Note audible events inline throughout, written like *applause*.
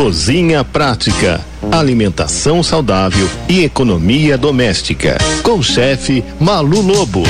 Cozinha Prática, alimentação saudável e economia doméstica. Com o chefe Malu Lobo.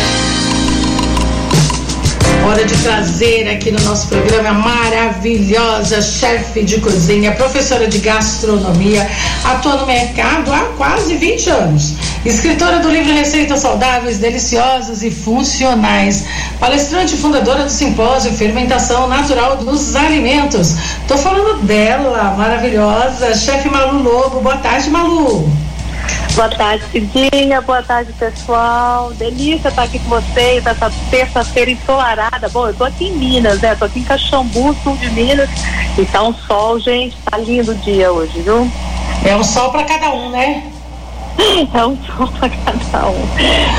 Hora de trazer aqui no nosso programa a maravilhosa chefe de cozinha, professora de gastronomia, atua no mercado há quase 20 anos. Escritora do livro Receitas Saudáveis, Deliciosas e Funcionais. Palestrante e fundadora do simpósio Fermentação Natural dos Alimentos. Tô falando dela, maravilhosa, chefe Malu Lobo. Boa tarde, Malu. Boa tarde, Cidinha. Boa tarde, pessoal. Delícia estar aqui com vocês essa terça-feira ensolarada. Bom, eu tô aqui em Minas, né? Tô aqui em Caxambu, sul de Minas. E tá um sol, gente. Tá lindo o dia hoje, viu? É um sol para cada um, né? *laughs* É um sol para cada um.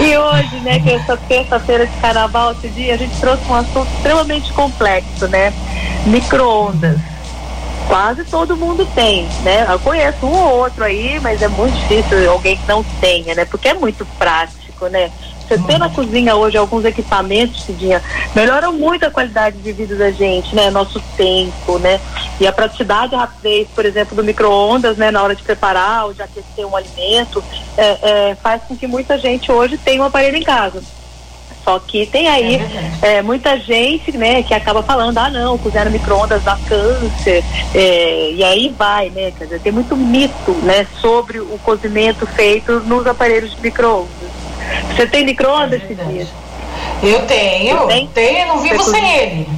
E hoje, né, que é essa terça-feira de carnaval, esse dia, a gente trouxe um assunto extremamente complexo, né? Micro-ondas quase todo mundo tem, né? Eu conheço um ou outro aí, mas é muito difícil alguém que não tenha, né? Porque é muito prático, né? Você ter na cozinha hoje alguns equipamentos, Cidinha, melhoram muito a qualidade de vida da gente, né? Nosso tempo, né? E a praticidade a rapidez, por exemplo, do micro-ondas, né? Na hora de preparar ou de aquecer um alimento, é, é, faz com que muita gente hoje tenha um aparelho em casa. Só que tem aí é, é muita gente, né, que acaba falando, ah não, cozinhar no micro-ondas dá câncer, é, e aí vai, né? Quer dizer, tem muito mito, né, sobre o cozimento feito nos aparelhos de micro-ondas. Você tem micro-ondas, é dias? Eu tenho, tem? tenho, não vivo sem ele.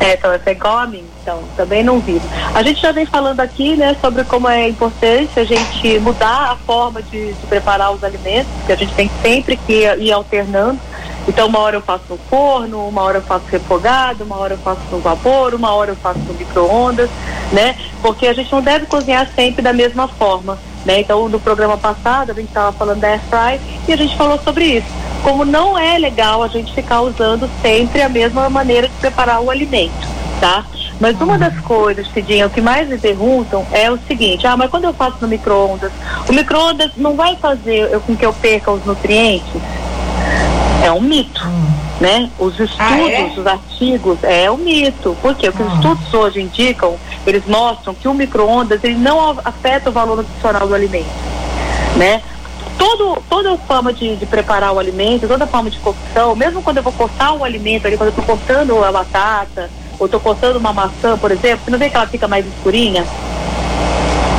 É, então você é igual a mim, então também não vivo. A gente já vem falando aqui, né, sobre como é importante a gente mudar a forma de, de preparar os alimentos, que a gente tem sempre que ir, ir alternando. Então, uma hora eu faço no forno, uma hora eu faço refogado, uma hora eu faço no vapor, uma hora eu faço no micro-ondas, né? Porque a gente não deve cozinhar sempre da mesma forma, né? Então, no programa passado, a gente estava falando da air fry e a gente falou sobre isso. Como não é legal a gente ficar usando sempre a mesma maneira de preparar o alimento, tá? Mas uma das coisas, Cidinha, o que mais me perguntam é o seguinte, ah, mas quando eu faço no micro-ondas, o micro-ondas não vai fazer eu, com que eu perca os nutrientes? É um mito. Né? Os estudos, ah, é? os artigos, é um mito. Porque o que os ah. estudos hoje indicam, eles mostram que o micro-ondas ele não afeta o valor nutricional do alimento. Né? Todo, toda forma de, de, preparar o alimento, toda forma de cocção, mesmo quando eu vou cortar um alimento ali, quando eu estou cortando a batata, ou estou cortando uma maçã, por exemplo, você não vê que ela fica mais escurinha?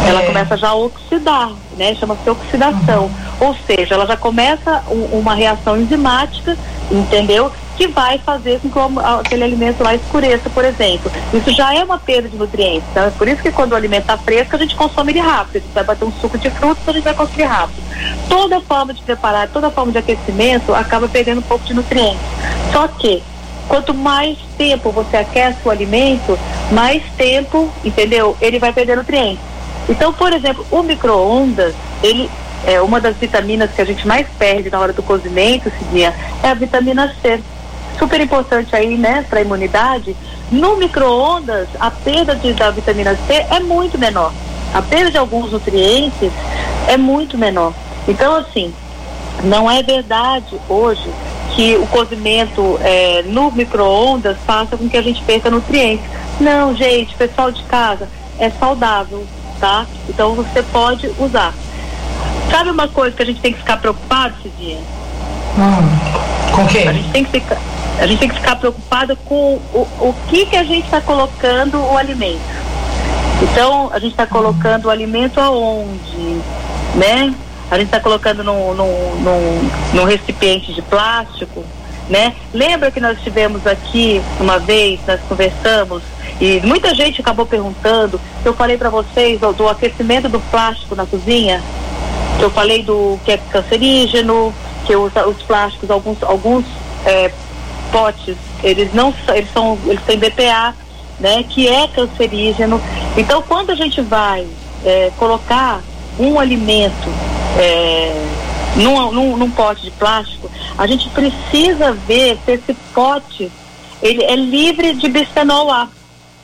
Ela é. começa já a oxidar, né? Chama-se oxidação. Uhum. Ou seja, ela já começa um, uma reação enzimática, entendeu? Que vai fazer com que aquele alimento lá escureça, por exemplo. Isso já é uma perda de nutrientes. Tá? Por isso que quando o alimento está fresco, a gente consome ele rápido. A gente vai bater um suco de frutas, a gente vai consumir rápido. Toda forma de preparar, toda forma de aquecimento acaba perdendo um pouco de nutrientes. Só que quanto mais tempo você aquece o alimento, mais tempo, entendeu? Ele vai perder nutrientes. Então, por exemplo, o micro-ondas, ele é uma das vitaminas que a gente mais perde na hora do cozimento, Cidinha, é a vitamina C. Super importante aí, né, para a imunidade. No micro-ondas, a perda de, da vitamina C é muito menor. A perda de alguns nutrientes é muito menor. Então, assim, não é verdade hoje que o cozimento é, no micro-ondas faça com que a gente perca nutrientes. Não, gente, pessoal de casa, é saudável tá? Então você pode usar. Sabe uma coisa que a gente tem que ficar preocupado, Cidinha? Hum, com quê? A gente tem que ficar, a gente tem que ficar preocupado com o, o que que a gente está colocando o alimento. Então, a gente está colocando o alimento aonde, né? A gente está colocando num, num, num, num recipiente de plástico, né? Lembra que nós tivemos aqui uma vez, nós conversamos e muita gente acabou perguntando. Eu falei para vocês do, aquecimento do plástico na cozinha. Eu falei do que é cancerígeno, que os, os plásticos, alguns, alguns é, potes, eles não eles são, eles têm BPA, né? Que é cancerígeno. Então quando a gente vai é, colocar um alimento é, num, num, num pote de plástico, a gente precisa ver se esse pote ele é livre de bisfenol A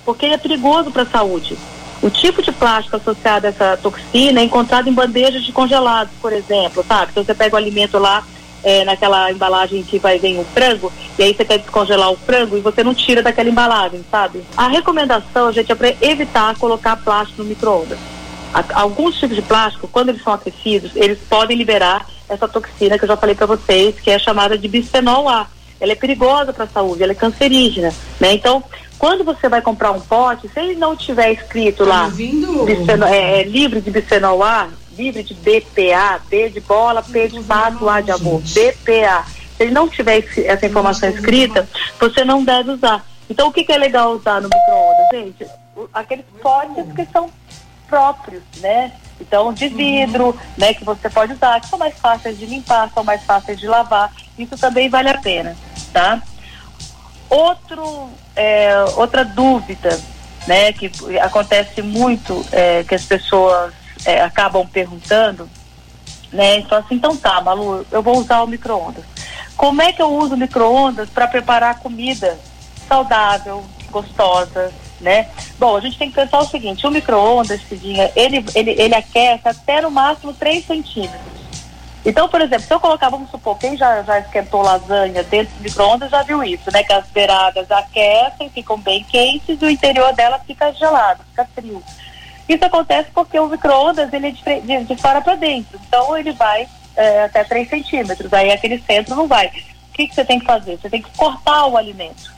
porque é perigoso para a saúde. O tipo de plástico associado a essa toxina é encontrado em bandejas de congelados, por exemplo, sabe? Então você pega o alimento lá é, naquela embalagem que vai vir o frango, e aí você quer descongelar o frango e você não tira daquela embalagem, sabe? A recomendação, gente, é para evitar colocar plástico no micro-ondas. Alguns tipos de plástico, quando eles são aquecidos, eles podem liberar essa toxina que eu já falei para vocês, que é chamada de bisfenol A. Ela é perigosa para a saúde, ela é cancerígena, né? Então, quando você vai comprar um pote, se ele não tiver escrito lá bisfenol, é, é, livre de bisfenol A, livre de BPA, B de bola, P de pato, A de amor, BPA. Se ele não tiver essa informação escrita, você não deve usar. Então, o que, que é legal usar no micro-ondas, gente? Aqueles potes que são próprios, né? Então, de vidro, uhum. né, que você pode usar, que são mais fáceis de limpar, são mais fáceis de lavar. Isso também vale a pena, tá? Outro, é, outra dúvida, né, que acontece muito, é, que as pessoas é, acabam perguntando, né? Então assim, então tá, Malu, eu vou usar o micro-ondas. Como é que eu uso o micro-ondas para preparar comida saudável, gostosa, né? Bom, a gente tem que pensar o seguinte, o micro-ondas, ele, ele, ele aquece até no máximo 3 centímetros. Então, por exemplo, se eu colocar, vamos supor, quem já, já esquentou lasanha dentro do micro-ondas já viu isso, né? Que as beiradas aquecem, ficam bem quentes e o interior dela fica gelado, fica frio. Isso acontece porque o micro-ondas ele é de, de, de fora para dentro, então ele vai é, até 3 centímetros, aí aquele centro não vai. O que, que você tem que fazer? Você tem que cortar o alimento.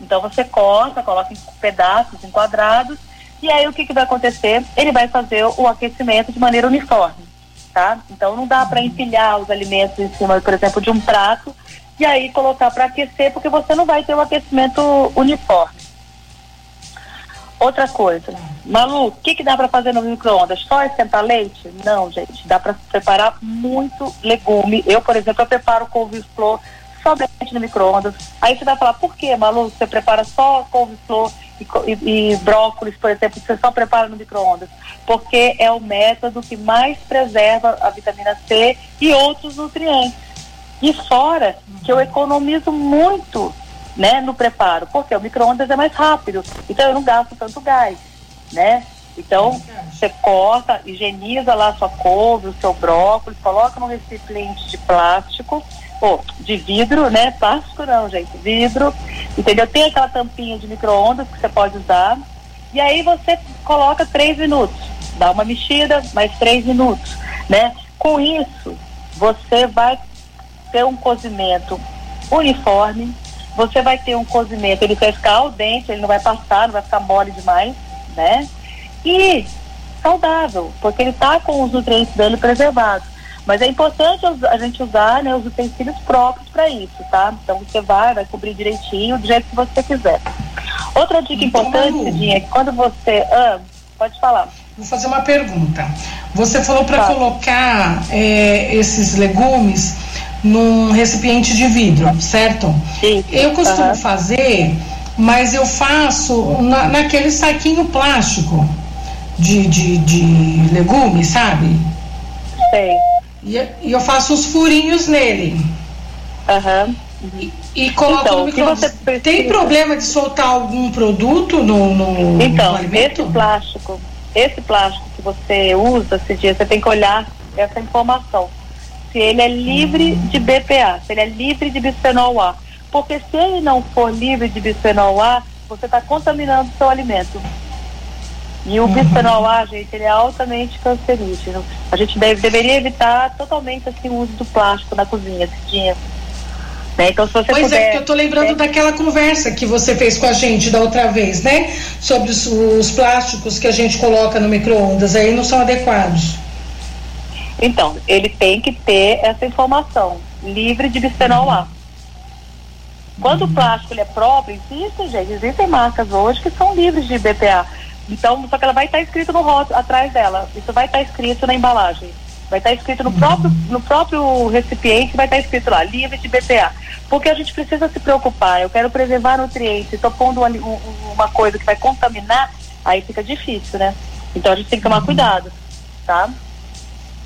Então você corta, coloca em pedaços, em quadrados, e aí o que, que vai acontecer? Ele vai fazer o aquecimento de maneira uniforme, tá? Então não dá para empilhar os alimentos em cima, por exemplo, de um prato e aí colocar para aquecer, porque você não vai ter o aquecimento uniforme. Outra coisa, Malu, o que, que dá para fazer no micro-ondas? Só esquentar leite? Não, gente, dá para preparar muito legume. Eu, por exemplo, eu preparo couve-flor somente no micro-ondas. Aí você vai falar, por que, Malu, você prepara só couve-flor e, e, brócolis, por exemplo, você só prepara no micro-ondas? Porque é o método que mais preserva a vitamina C e outros nutrientes. E fora que eu economizo muito né, no preparo, porque o micro-ondas é mais rápido, então eu não gasto tanto gás, né? Então, você corta, higieniza lá a sua couve, o seu brócolis, coloca num recipiente de plástico, de vidro, né? Plástico não, gente, vidro, entendeu? Tem aquela tampinha de micro-ondas que você pode usar, e aí você coloca três minutos, dá uma mexida, mais três minutos, né? Com isso, você vai ter um cozimento uniforme, você vai ter um cozimento, ele vai ficar ao dente, ele não vai passar, não vai ficar mole demais, né? E saudável, porque ele está com os nutrientes dele preservados. Mas é importante a gente usar né, os utensílios próprios para isso, tá? Então você vai, vai cobrir direitinho, do jeito que você quiser. Outra dica então, importante, Cidinha, é que quando você. Ah, pode falar. Vou fazer uma pergunta. Você falou para tá. colocar é, esses legumes num recipiente de vidro, certo? Sim. Eu costumo uhum. fazer, mas eu faço na, naquele saquinho plástico de, de, de legumes, sabe? Sei. E, e, eu faço os furinhos nele. Aham. Uhum. E, e coloco então, no micro-ondas. Tem problema de soltar algum produto no, no, então, no alimento? esse plástico, esse plástico que você usa esse dia, você tem que olhar essa informação se ele é livre de BPA, se ele é livre de bisfenol A. Porque se ele não for livre de bisfenol A, você está contaminando o seu alimento. E o uhum. bisfenol A, gente, ele é altamente cancerígeno. A gente deve, deveria evitar totalmente assim, o uso do plástico na cozinha, Cidinha. Né? Então, se você pois puder, é, porque eu estou lembrando né? daquela conversa que você fez com a gente da outra vez, né? Sobre os, os plásticos que a gente coloca no micro-ondas, aí não são adequados. Então, ele tem que ter essa informação, livre de bisfenol A. Quando o plástico ele é próprio, existe, gente, existem marcas hoje que são livres de BPA. Então, só que ela vai estar escrito no rótulo atrás dela. Isso vai estar escrito na embalagem. Vai estar escrito no próprio, no próprio recipiente, vai estar escrito lá, livre de BPA. Porque a gente precisa se preocupar. Eu quero preservar nutrientes. Estou pondo uma, uma coisa que vai contaminar, aí fica difícil, né? Então a gente tem que tomar cuidado, tá?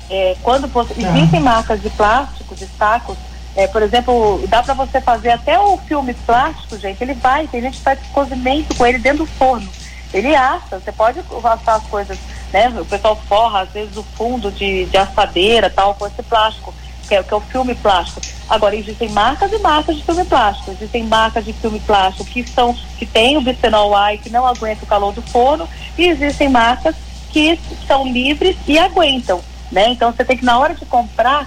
É, quando você, tá. existem marcas de plástico, de sacos, é, por exemplo, dá para você fazer até o filme plástico, gente, ele vai, tem gente que faz cozimento com ele dentro do forno. Ele assa, você pode assar as coisas, né? O pessoal forra, às vezes, o fundo de, de assadeira tal, com esse plástico, que é, que é o filme plástico. Agora, existem marcas e marcas de filme plástico. Existem marcas de filme plástico que são que tem o bisphenol A e que não aguenta o calor do forno, e existem marcas que são livres e aguentam, né? Então você tem que na hora de comprar,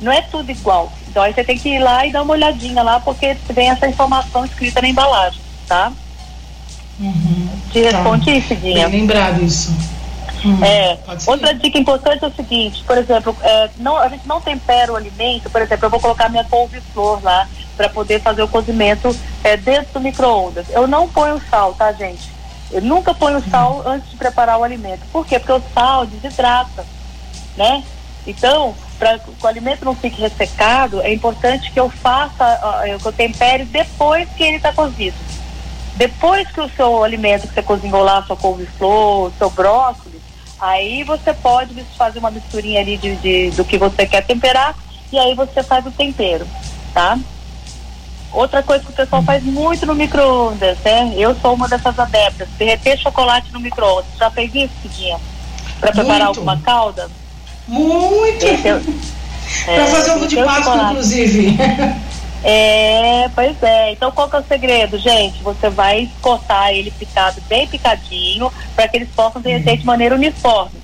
não é tudo igual. Então aí você tem que ir lá e dar uma olhadinha lá, porque tem essa informação escrita na embalagem, tá? Uhum, Te responde tá. isso, Dinha. Bem lembrado isso. Hum, é, outra dica importante é o seguinte, por exemplo, é, não, a gente não tempera o alimento, por exemplo, eu vou colocar minha couve-flor lá para poder fazer o cozimento é, dentro do micro-ondas. Eu não ponho sal, tá, gente? Eu nunca ponho sal antes de preparar o alimento. Por quê? Porque o sal desidrata, né? Então, para que o alimento não fique ressecado, é importante que eu faça, que eu tempere depois que ele está cozido. Depois que o seu alimento que você cozinhou lá, sua couve-flor, seu brócolis, Aí você pode fazer uma misturinha ali de, de, do que você quer temperar e aí você faz o tempero, tá? Outra coisa que o pessoal faz muito no micro-ondas, né? Eu sou uma dessas adeptas, derreter chocolate no micro-ondas. Já fez isso, Cidinha? Para preparar alguma calda? Muito! É, Para fazer ovo de Páscoa, inclusive. *laughs* É, pois é. Então qual que é o segredo, gente? Você vai cortar ele picado, bem picadinho, para que eles possam derreter de maneira uniforme.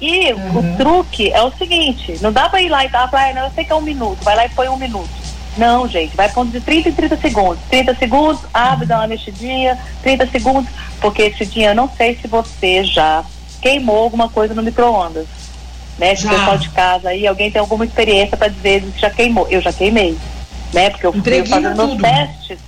E uhum. o truque é o seguinte, não dá para ir lá e dar, ah, não, eu sei que é um minuto, vai lá e põe um minuto. Não, gente, vai pondo de 30 em 30 segundos. 30 segundos, abre, dá uma mexidinha, 30 segundos, porque esse dia eu não sei se você já queimou alguma coisa no micro-ondas. Né? Se o pessoal de casa aí, alguém tem alguma experiência para dizer se já queimou. Eu já queimei né? Porque eu fui fazendo meus testes.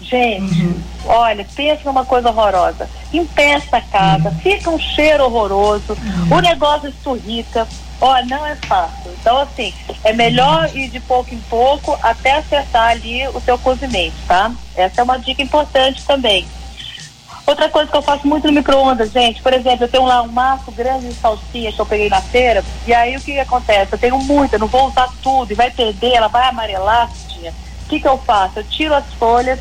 Gente, uhum. olha, pensa numa coisa horrorosa. Empeça a casa, uhum. fica um cheiro horroroso, uhum. o negócio esturrica. Olha, não é fácil. Então, assim, é melhor ir de pouco em pouco até acertar ali o seu cozimento, tá? Essa é uma dica importante também. Outra coisa que eu faço muito no micro-ondas, gente, por exemplo, eu tenho lá um maço grande de salsinha que eu peguei na feira, e aí o que, que acontece? Eu tenho muita, não vou usar tudo, e vai perder, ela vai amarelar, o que, que eu faço? Eu tiro as folhas,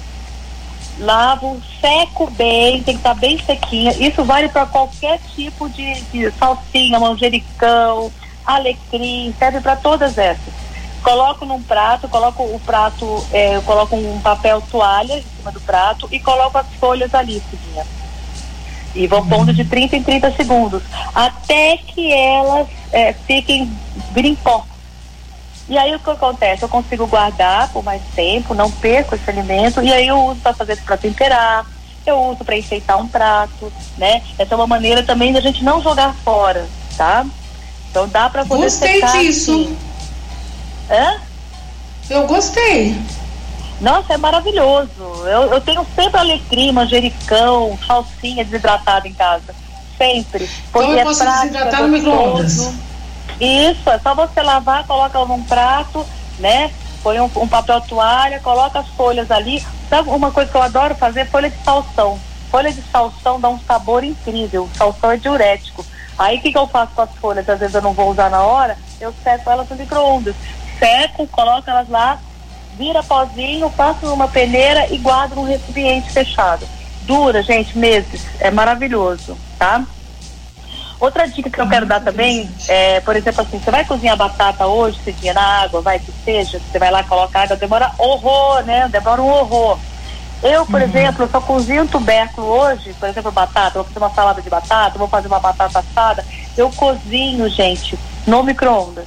lavo, seco bem, tem que estar bem sequinha. Isso vale para qualquer tipo de, de salsinha, manjericão, alecrim, serve para todas essas. Coloco num prato, coloco o prato, é, eu coloco um papel toalha em cima do prato e coloco as folhas ali, Cidinha. E vou pondo de 30 em 30 segundos, até que elas é, fiquem virem. E aí o que acontece? Eu consigo guardar por mais tempo, não perco esse alimento, e aí eu uso para fazer para temperar, eu uso para enfeitar um prato, né? Essa é uma maneira também da gente não jogar fora, tá? Então dá para poder Gostei secar, disso. Assim. Hã? Eu gostei. Nossa, é maravilhoso. Eu, eu tenho sempre alecrim, manjericão, salsinha desidratada em casa. Sempre. Porque então eu posso é prático, desidratar no micro-ondas. Isso, é só você lavar, coloca num prato, né? Põe um, um, papel toalha, coloca as folhas ali. Sabe uma coisa que eu adoro fazer? Folha de salsão. Folha de salsão dá um sabor incrível. Salsão é diurético. Aí o que, que eu faço com as folhas? Às vezes eu não vou usar na hora, eu seco elas no micro-ondas. Seco, coloco elas lá, vira pozinho, passo numa peneira e guardo num recipiente fechado. Dura, gente, meses. É maravilhoso, tá? Outra dica que eu quero dar também é, por exemplo, assim, você vai cozinhar batata hoje, cedinha na água, vai que seja, você vai lá colocar água, demora horror, né? Demora um horror. Eu, por uhum. exemplo, só cozinho tubérculo hoje, por exemplo, batata, vou fazer uma salada de batata, vou fazer uma batata assada, eu cozinho, gente, no micro-ondas,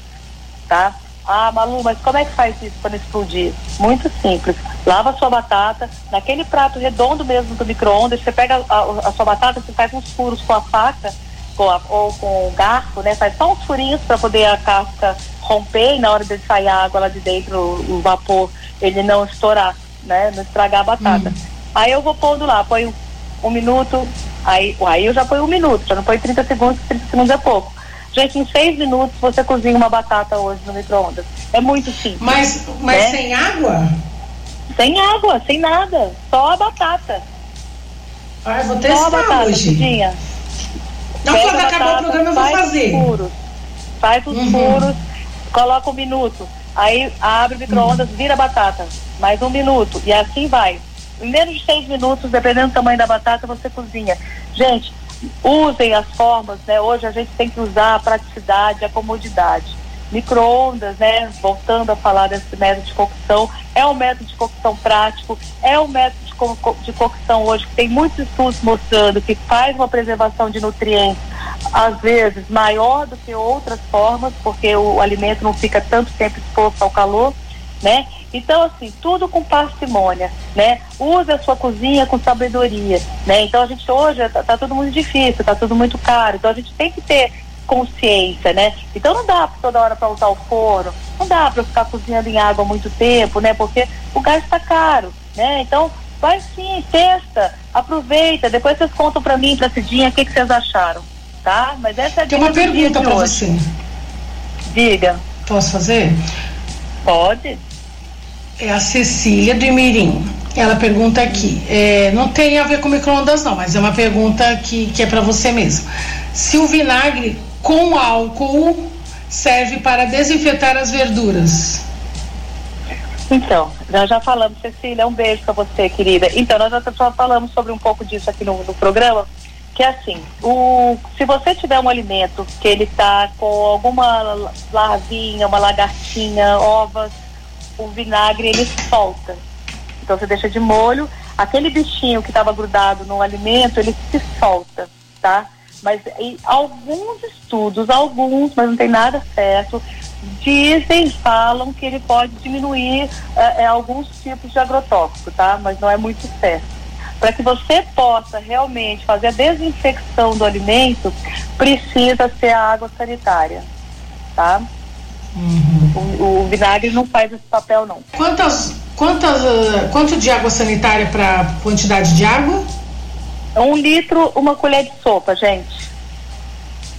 tá? Ah, Malu, mas como é que faz isso para não explodir? Muito simples. Lava a sua batata, naquele prato redondo mesmo do micro-ondas, você pega a, a, a sua batata, você faz uns furos com a faca, com a, ou com o garfo, né? Faz só uns furinhos para poder a casca romper e na hora de sair a água lá de dentro, o, vapor, ele não estourar, né? Não estragar a batata. Hum. Aí eu vou pondo lá, põe um minuto, aí, aí eu já ponho um minuto, já não põe 30 segundos, 30 segundos é pouco. Gente, em seis minutos você cozinha uma batata hoje no micro-ondas. É muito simples. Mas, mas né? sem água? Sem água, sem nada. Só a batata. Ah, vou testar Só a batata, hoje. Então, quando acabar o programa, eu vou fazer. Furos, faz os uhum. furos, coloca um minuto. Aí abre o micro-ondas, vira a batata. Mais um minuto. E assim vai. Em menos de seis minutos, dependendo do tamanho da batata, você cozinha. Gente, usem as formas, né? Hoje a gente tem que usar a praticidade, a comodidade. micro-ondas, né? Voltando a falar desse método de cocção, é um método de cocção prático, é um método de, co de cocção hoje que tem muitos estudos mostrando que faz uma preservação de nutrientes, às vezes maior do que outras formas, porque o alimento não fica tanto tempo exposto ao calor, né? Então, assim, tudo com parcimônia, né? Use a sua cozinha com sabedoria, né? Então, a gente hoje tá, tá tudo muito difícil, tá tudo muito caro, então a gente tem que ter consciência, né? Então não dá toda hora para usar o forno, não dá para ficar cozinhando em água muito tempo, né? Porque o gás está caro, né? Então vai sim, testa, aproveita, depois vocês contam para mim, para Cidinha, o que, que vocês acharam, tá? Mas essa é a Tem uma pergunta para você. Diga. Posso fazer? Pode. É a Cecília do Imirim. Ela pergunta aqui, é, não tem a ver com microondas não, mas é uma pergunta que, que é para você mesmo. Se o vinagre com álcool serve para desinfetar as verduras? Então, nós já falamos, Cecília, um beijo para você, querida. Então, nós já falamos sobre um pouco disso aqui no, no programa, que é assim, o, se você tiver um alimento que ele está com alguma larvinha, uma lagartinha, ovas, o vinagre ele solta. Então você deixa de molho, aquele bichinho que estava grudado no alimento, ele se solta, tá? Mas alguns estudos, alguns, mas não tem nada certo, dizem, falam que ele pode diminuir é, é, alguns tipos de agrotóxico, tá? Mas não é muito certo. Para que você possa realmente fazer a desinfecção do alimento, precisa ser a água sanitária, tá? Uhum. O, o, vinagre não faz esse papel, não. Quantas, quantas, uh, quanto de água sanitária para quantidade de água? Um litro, uma colher de sopa, gente.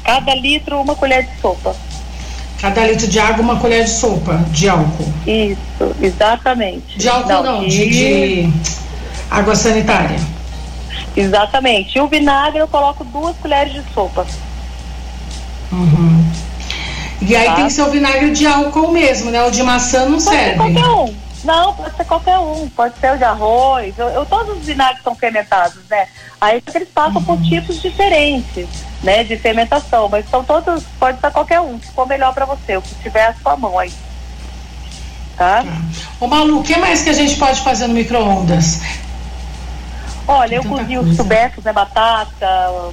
Cada litro, uma colher de sopa. Cada litro de água, uma colher de sopa de álcool. Isso, exatamente. De álcool não, não de, de, água sanitária. Exatamente. E o vinagre eu coloco duas colheres de sopa. Uhum. E aí tá? tem que ser o vinagre de álcool mesmo, né? O de maçã não pode serve. Ser qualquer um. Não, pode ser qualquer um. Pode ser o de arroz. Eu, eu todos os vinagres são fermentados, né? Aí eles passam uhum. por tipos diferentes, né, de fermentação, mas são todos, pode ser qualquer um, se for melhor para você, o que tiver a sua mão aí. Tá? tá. Ô Malu, o que mais que a gente pode fazer no micro-ondas? Olha, eu cozinho os tubérculos, né? Batata,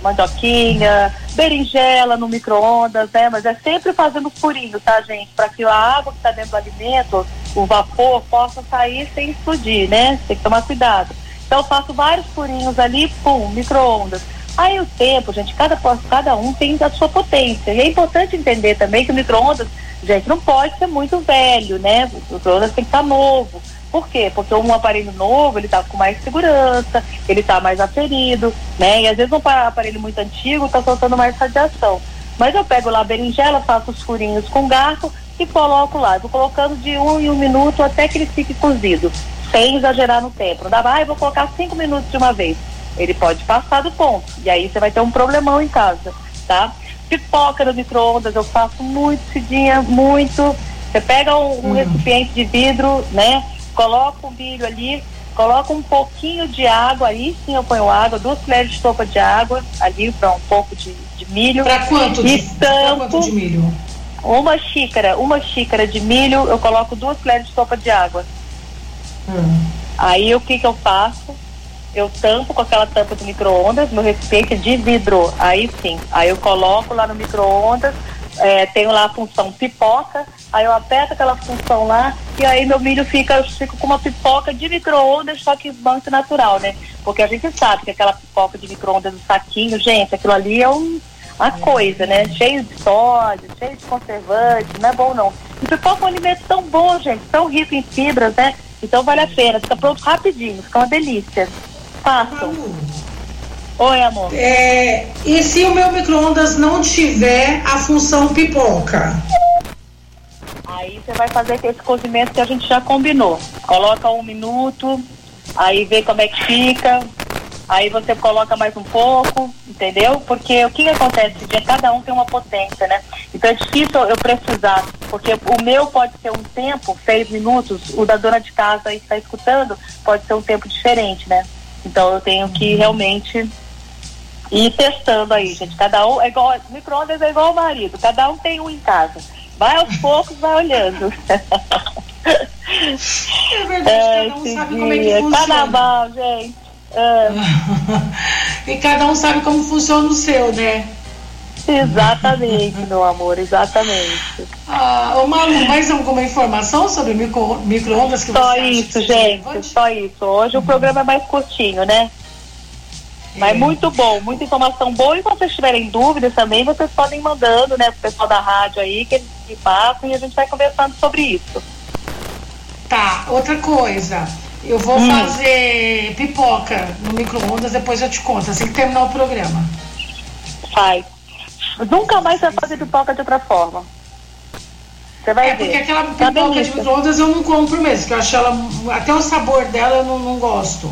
mandioquinha, berinjela no micro-ondas, né? Mas é sempre fazendo furinho, tá, gente? Para que a água que está dentro do alimento, o vapor, possa sair sem explodir, né? Tem que tomar cuidado. Então eu faço vários furinhos ali, pum, micro-ondas. Aí o tempo, gente, cada, cada um tem a sua potência. E é importante entender também que o micro-ondas, gente, não pode ser muito velho, né? O micro-ondas tem que estar novo. Por quê? Porque um aparelho novo, ele tá com mais segurança, ele tá mais aferido, né? E às vezes um aparelho muito antigo tá soltando mais radiação. Mas eu pego lá a berinjela, faço os furinhos com garfo e coloco lá. vou colocando de um em um minuto até que ele fique cozido sem exagerar no tempo. Não dá, ah, vou colocar cinco minutos de uma vez. Ele pode passar do ponto. E aí você vai ter um problemão em casa, tá? Pipoca no micro-ondas, eu faço muito, Cidinha, muito. Você pega um, um hum. recipiente de vidro, né? Coloca o milho ali, coloca um pouquinho de água, aí sim eu ponho água, duas colheres de sopa de água ali para um pouco de, de milho. Para quanto, e de, tampo, quanto de milho? Uma xícara, uma xícara de milho, eu coloco duas colheres de sopa de água. Hum. Aí o que que eu faço? Eu tampo com aquela tampa do micro-ondas, meu recipiente de vidro. Aí sim, aí eu coloco lá no micro-ondas, é, tenho lá a função pipoca, aí eu aperto aquela função lá e aí meu milho fica, fica com uma pipoca de micro-ondas, só que muito natural, né? Porque a gente sabe que aquela pipoca de micro-ondas do saquinho, gente, aquilo ali é um, uma coisa, né? Cheio de sódio, cheio de conservante, não é bom não. E pipoca é um alimento tão bom, gente, tão rico em fibras, né? Então vale a pena, fica pronto rapidinho, fica uma delícia. Façam. Oi, amor. É, e se o meu micro-ondas não tiver a função pipoca? Aí você vai fazer esse cozimento que a gente já combinou. Coloca um minuto, aí vê como é que fica, aí você coloca mais um pouco, entendeu? Porque o que, acontece? Dia, cada um tem uma potência, né? Então é difícil eu precisar, porque o meu pode ser um tempo, seis minutos, o da dona de casa aí que está escutando pode ser um tempo diferente, né? Então eu tenho que realmente ir testando aí, gente. Cada um é igual, micro-ondas é igual ao marido, cada um tem um em casa. Vai aos *laughs* poucos, vai olhando. É verdade, é, cada um sabe dia. como é que funciona. Carnaval, gente. Ah. *laughs* e cada um sabe como funciona o seu, né? Exatamente, meu amor, exatamente. Ah, ô Malu, mais alguma informação sobre micro, micro-ondas que só você isso, gente, só isso. Hoje uhum. o programa é mais curtinho, né? Mas é. muito bom, muita informação boa. E se vocês tiverem dúvidas também, vocês podem ir mandando, né, pro pessoal da rádio aí, que eles me passam e a gente vai conversando sobre isso. Tá, outra coisa. Eu vou hum. fazer pipoca no micro-ondas, depois eu te conto, assim que terminar o programa. Faz. Nunca mais vai fazer pipoca de outra forma. Você vai é, ver. porque aquela tá pipoca de micro-ondas eu não compro mesmo, que eu acho ela. Até o sabor dela eu não, não gosto.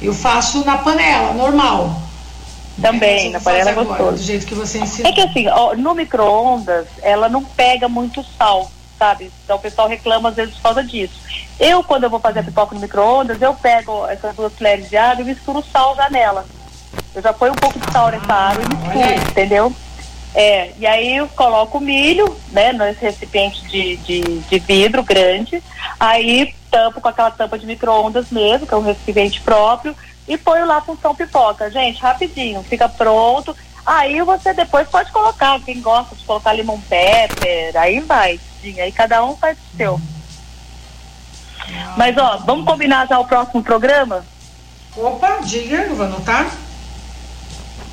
Eu faço na panela, normal. Também, na panela é gostoso. Do jeito que você. É que assim, ó, no micro-ondas, ela não pega muito sal, sabe? Então o pessoal reclama às vezes por causa disso. Eu, quando eu vou fazer a pipoca no micro-ondas, eu pego essas duas colheres de água e misturo sal já nela. Eu já ponho um pouco de sal nessa água e misturo, entendeu? É, e aí eu coloco o milho, né, nesse recipiente de, de, de vidro grande, aí tampo com aquela tampa de micro-ondas mesmo, que é um recipiente próprio, e ponho lá função pipoca. Gente, rapidinho, fica pronto. Aí você depois pode colocar, quem gosta de colocar limão pepper, aí vai, sim, aí cada um faz o seu. Mas ó, vamos combinar já o próximo programa? Opa, diga, eu vou anotar.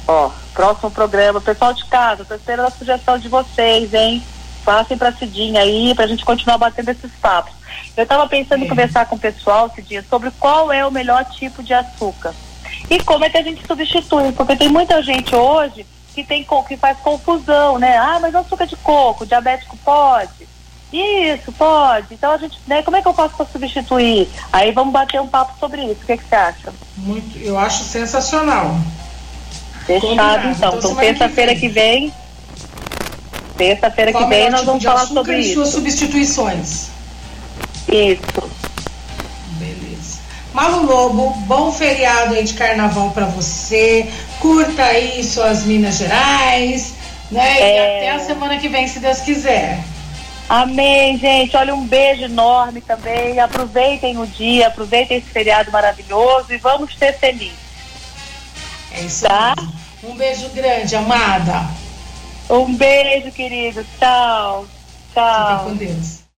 Ó, próximo programa. Pessoal de casa, tô esperando a sugestão de vocês, hein? Passem pra Cidinha aí, pra gente continuar batendo esses papos. Eu estava pensando é. em conversar com o pessoal, Cidinha, sobre qual é o melhor tipo de açúcar. E como é que a gente substitui, porque tem muita gente hoje que, tem, que faz confusão, né? Ah, mas açúcar de coco, diabético pode? Isso, pode. Então a gente, né, como é que eu faço para substituir? Aí vamos bater um papo sobre isso. O que, que você acha? Muito, eu acho sensacional. Fechado, então. Então, terça-feira que vem. Terça-feira que vem nós tipo vamos falar sobre isso. suas substituições. Isso. Beleza. Malu Lobo, bom feriado aí de carnaval para você. Curta aí suas Minas Gerais, né? É... E até a semana que vem, se Deus quiser. Amém, gente. Olha, um beijo enorme também. Aproveitem o dia, aproveitem esse feriado maravilhoso e vamos ser felizes. É isso tá? Mesmo. Um beijo grande, amada. Um beijo, querido. Tchau. Tchau. Fica com Deus.